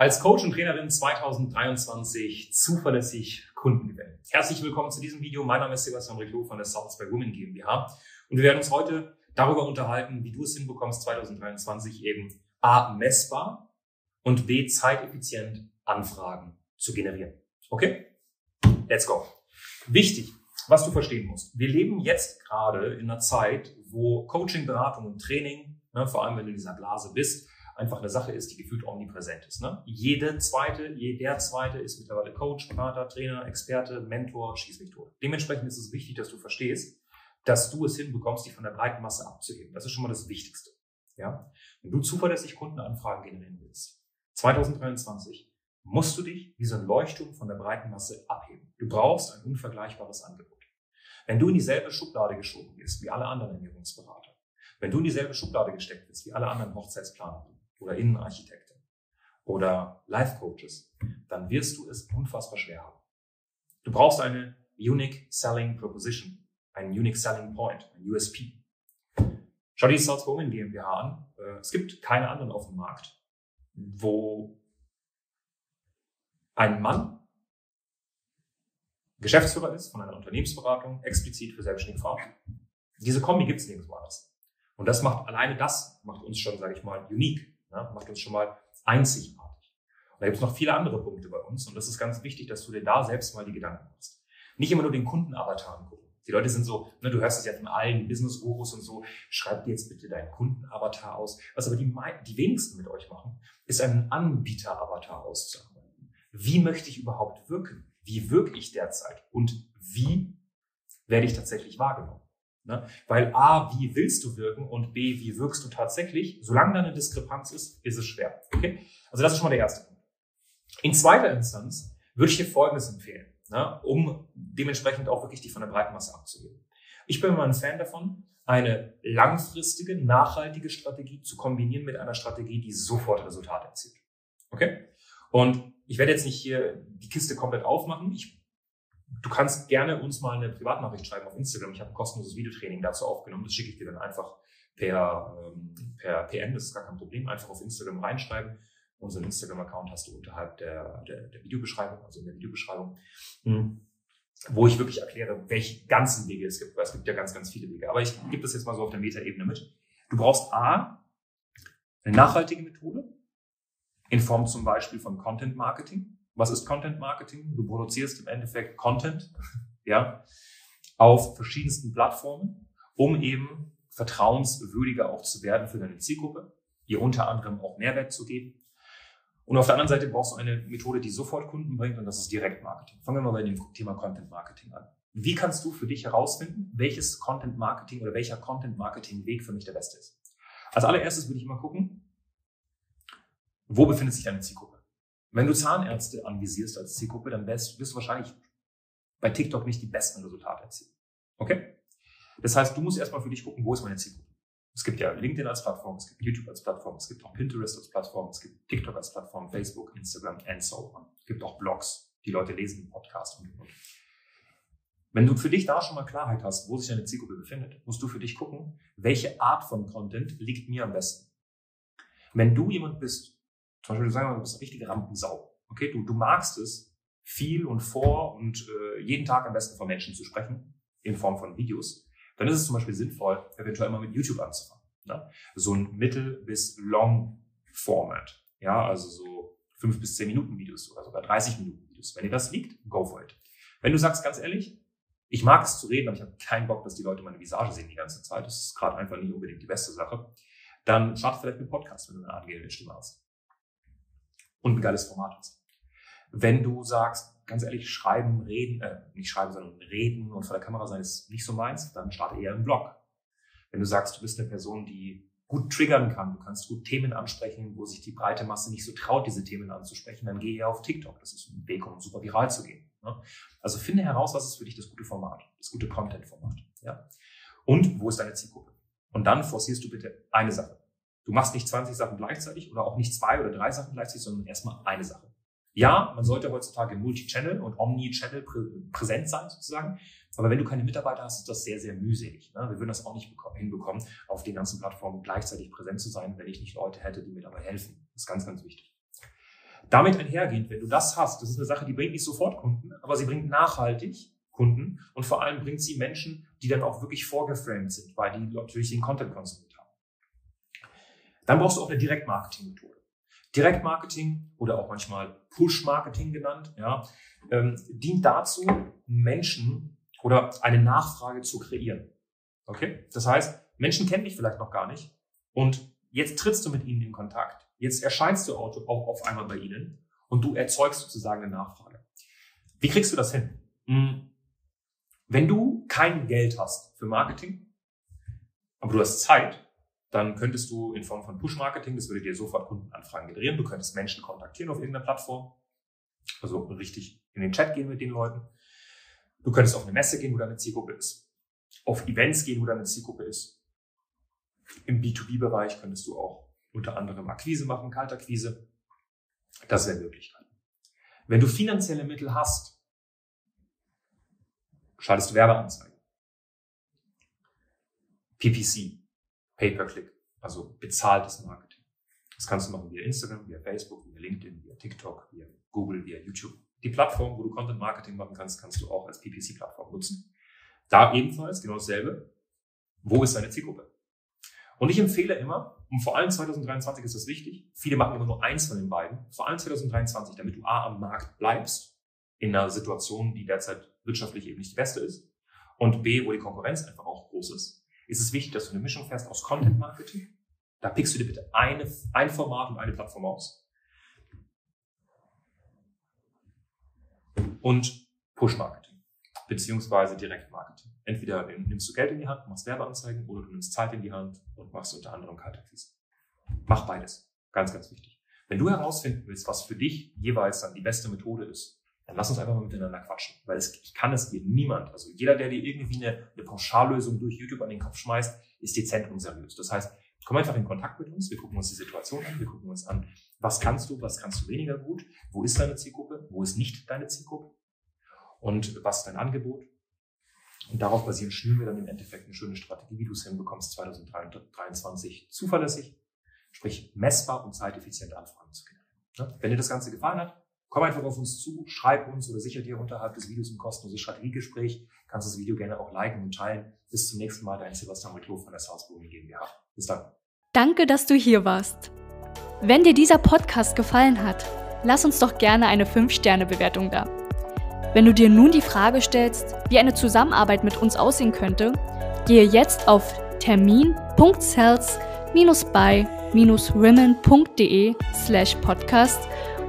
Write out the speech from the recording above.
Als Coach und Trainerin 2023 zuverlässig Kunden gewinnen. Herzlich willkommen zu diesem Video. Mein Name ist Sebastian Riclo von der South by Women GmbH und wir werden uns heute darüber unterhalten, wie du es hinbekommst, 2023 eben A, messbar und B, zeiteffizient Anfragen zu generieren. Okay? Let's go. Wichtig, was du verstehen musst. Wir leben jetzt gerade in einer Zeit, wo Coaching, Beratung und Training, ne, vor allem wenn du in dieser Blase bist, einfach eine Sache ist, die gefühlt omnipräsent ist. Ne? Jede zweite, jeder zweite ist mittlerweile Coach, Berater, Trainer, Experte, Mentor, Schießmethode. Dementsprechend ist es wichtig, dass du verstehst, dass du es hinbekommst, dich von der breiten Masse abzuheben. Das ist schon mal das Wichtigste. Ja? Wenn du zuverlässig Kundenanfragen generieren willst, 2023, musst du dich wie so ein Leuchtturm von der breiten Masse abheben. Du brauchst ein unvergleichbares Angebot. Wenn du in dieselbe Schublade geschoben wirst wie alle anderen Ernährungsberater, wenn du in dieselbe Schublade gesteckt wirst wie alle anderen Hochzeitsplanerinnen, oder Innenarchitektin oder Life Coaches, dann wirst du es unfassbar schwer haben. Du brauchst eine Unique Selling Proposition, einen Unique Selling Point, ein USP. Schau dir die South Women GmbH an. Äh, es gibt keine anderen auf dem Markt, wo ein Mann Geschäftsführer ist von einer Unternehmensberatung, explizit für selbstständige Frauen. Diese Kombi gibt es nirgendwo anders. Und das macht alleine das macht uns schon, sage ich mal, unique. Ja, macht uns schon mal einzigartig. Und da gibt es noch viele andere Punkte bei uns und das ist ganz wichtig, dass du dir da selbst mal die Gedanken machst. Nicht immer nur den Kundenavatar angucken. Die Leute sind so, ne, du hörst es ja von allen Business-Gurus und so, schreib dir jetzt bitte deinen Kundenavatar aus. Was aber die, die wenigsten mit euch machen, ist einen Anbieter-Avatar auszuarbeiten. Wie möchte ich überhaupt wirken? Wie wirke ich derzeit? Und wie werde ich tatsächlich wahrgenommen? Ne? Weil A, wie willst du wirken und B, wie wirkst du tatsächlich? Solange da eine Diskrepanz ist, ist es schwer. Okay? Also das ist schon mal der erste Punkt. In zweiter Instanz würde ich dir Folgendes empfehlen, ne? um dementsprechend auch wirklich die von der breiten Masse abzuheben. Ich bin immer ein Fan davon, eine langfristige, nachhaltige Strategie zu kombinieren mit einer Strategie, die sofort Resultate erzielt. Okay? Und ich werde jetzt nicht hier die Kiste komplett aufmachen. Ich Du kannst gerne uns mal eine Privatnachricht schreiben auf Instagram. Ich habe ein kostenloses Videotraining dazu aufgenommen. Das schicke ich dir dann einfach per, ähm, per PN. Das ist gar kein Problem. Einfach auf Instagram reinschreiben. Unseren Instagram-Account hast du unterhalb der, der, der Videobeschreibung, also in der Videobeschreibung, mhm. wo ich wirklich erkläre, welche ganzen Wege es gibt. Weil es gibt ja ganz, ganz viele Wege. Aber ich gebe das jetzt mal so auf der Metaebene mit. Du brauchst A, eine nachhaltige Methode in Form zum Beispiel von Content Marketing. Was ist Content Marketing? Du produzierst im Endeffekt Content, ja, auf verschiedensten Plattformen, um eben vertrauenswürdiger auch zu werden für deine Zielgruppe, ihr unter anderem auch Mehrwert zu geben. Und auf der anderen Seite brauchst du eine Methode, die sofort Kunden bringt, und das ist Direktmarketing. Fangen wir mal bei dem Thema Content Marketing an. Wie kannst du für dich herausfinden, welches Content Marketing oder welcher Content Marketing Weg für mich der beste ist? Als allererstes würde ich mal gucken, wo befindet sich deine Zielgruppe? Wenn du Zahnärzte anvisierst als Zielgruppe, dann wirst, wirst du wahrscheinlich bei TikTok nicht die besten Resultate erzielen. Okay? Das heißt, du musst erstmal für dich gucken, wo ist meine Zielgruppe? Es gibt ja LinkedIn als Plattform, es gibt YouTube als Plattform, es gibt auch Pinterest als Plattform, es gibt TikTok als Plattform, Facebook, Instagram and so on. Es gibt auch Blogs, die Leute lesen, Podcasts und, und, und. Wenn du für dich da schon mal Klarheit hast, wo sich deine Zielgruppe befindet, musst du für dich gucken, welche Art von Content liegt mir am besten. Wenn du jemand bist, zum Beispiel, du sagst mal, du bist eine richtige Rampensau. Okay, du, du magst es, viel und vor und äh, jeden Tag am besten von Menschen zu sprechen, in Form von Videos. Dann ist es zum Beispiel sinnvoll, eventuell mal mit YouTube anzufangen. Ne? So ein Mittel- bis Long-Format. Ja, also so fünf bis zehn Minuten Videos oder sogar 30 Minuten Videos. Wenn dir das liegt, go for it. Wenn du sagst, ganz ehrlich, ich mag es zu reden, aber ich habe keinen Bock, dass die Leute meine Visage sehen die ganze Zeit. Das ist gerade einfach nicht unbedingt die beste Sache. Dann start vielleicht mit Podcast, wenn du eine angehende Stimme hast und ein geiles Format hast. Wenn du sagst, ganz ehrlich, schreiben, reden, äh, nicht schreiben, sondern reden und vor der Kamera sein ist nicht so meins, dann starte eher einen Blog. Wenn du sagst, du bist eine Person, die gut triggern kann, du kannst gut Themen ansprechen, wo sich die breite Masse nicht so traut, diese Themen anzusprechen, dann geh eher auf TikTok. Das ist ein Weg, um super viral zu gehen. Ne? Also finde heraus, was ist für dich das gute Format, das gute Content-Format. Ja? Und wo ist deine Zielgruppe? Und dann forcierst du bitte eine Sache. Du machst nicht 20 Sachen gleichzeitig oder auch nicht zwei oder drei Sachen gleichzeitig, sondern erstmal eine Sache. Ja, man sollte heutzutage Multi-Channel und Omni-Channel prä präsent sein sozusagen. Aber wenn du keine Mitarbeiter hast, ist das sehr, sehr mühselig. Ne? Wir würden das auch nicht hinbekommen, auf den ganzen Plattformen gleichzeitig präsent zu sein, wenn ich nicht Leute hätte, die mir dabei helfen. Das ist ganz, ganz wichtig. Damit einhergehend, wenn du das hast, das ist eine Sache, die bringt nicht sofort Kunden, aber sie bringt nachhaltig Kunden und vor allem bringt sie Menschen, die dann auch wirklich vorgeframed sind, weil die natürlich den Content konsumiert haben. Dann brauchst du auch eine Direktmarketing-Methode. Direktmarketing oder auch manchmal Push-Marketing genannt, ja, ähm, dient dazu, Menschen oder eine Nachfrage zu kreieren. Okay? Das heißt, Menschen kennen dich vielleicht noch gar nicht und jetzt trittst du mit ihnen in Kontakt. Jetzt erscheinst du auch auf einmal bei ihnen und du erzeugst sozusagen eine Nachfrage. Wie kriegst du das hin? Hm. Wenn du kein Geld hast für Marketing, aber du hast Zeit, dann könntest du in Form von Push-Marketing, das würde dir sofort Kundenanfragen generieren, du könntest Menschen kontaktieren auf irgendeiner Plattform, also richtig in den Chat gehen mit den Leuten. Du könntest auf eine Messe gehen, wo deine Zielgruppe ist. Auf Events gehen, wo deine Zielgruppe ist. Im B2B-Bereich könntest du auch unter anderem Akquise machen, Kaltakquise. Das wäre Möglichkeiten. Wenn du finanzielle Mittel hast, schaltest du Werbeanzeigen. PPC, Pay-per-Click, also bezahltes Marketing. Das kannst du machen via Instagram, via Facebook, via LinkedIn, via TikTok, via Google, via YouTube. Die Plattform, wo du Content Marketing machen kannst, kannst du auch als PPC-Plattform nutzen. Da ebenfalls genau dasselbe. Wo ist deine Zielgruppe? Und ich empfehle immer, und vor allem 2023 ist das wichtig, viele machen immer nur eins von den beiden, vor allem 2023, damit du A am Markt bleibst, in einer Situation, die derzeit wirtschaftlich eben nicht die beste ist, und B, wo die Konkurrenz einfach auch groß ist, ist es wichtig, dass du eine Mischung fährst aus Content Marketing. Da pickst du dir bitte eine, ein Format und eine Plattform aus. Und Push Marketing. Beziehungsweise Direkt Marketing. Entweder nimmst du Geld in die Hand, machst Werbeanzeigen oder du nimmst Zeit in die Hand und machst unter anderem Kaltakquise. Mach beides. Ganz, ganz wichtig. Wenn du herausfinden willst, was für dich jeweils dann die beste Methode ist, dann lass uns einfach mal miteinander quatschen. Weil es, ich kann es dir niemand, also jeder, der dir irgendwie eine, eine Pauschallösung durch YouTube an den Kopf schmeißt, ist dezent unseriös. Das heißt, komm einfach in Kontakt mit uns, wir gucken uns die Situation an, wir gucken uns an, was kannst du, was kannst du weniger gut, wo ist deine Zielgruppe, wo ist nicht deine Zielgruppe und was ist dein Angebot. Und darauf basierend schnüren wir dann im Endeffekt eine schöne Strategie, wie du es hinbekommst, 2023 zuverlässig, sprich messbar und zeiteffizient Anfragen zu generieren. Wenn dir das Ganze gefallen hat, Komm einfach auf uns zu, schreib uns oder sicher dir unterhalb des Videos ein kostenloses Strategiegespräch. Kannst das Video gerne auch liken und teilen. Bis zum nächsten Mal, dein Sebastian Reclo von der Salzburg GmbH. Bis dann. Danke, dass du hier warst. Wenn dir dieser Podcast gefallen hat, lass uns doch gerne eine 5-Sterne-Bewertung da. Wenn du dir nun die Frage stellst, wie eine Zusammenarbeit mit uns aussehen könnte, gehe jetzt auf termin.cells-by-women.de slash podcast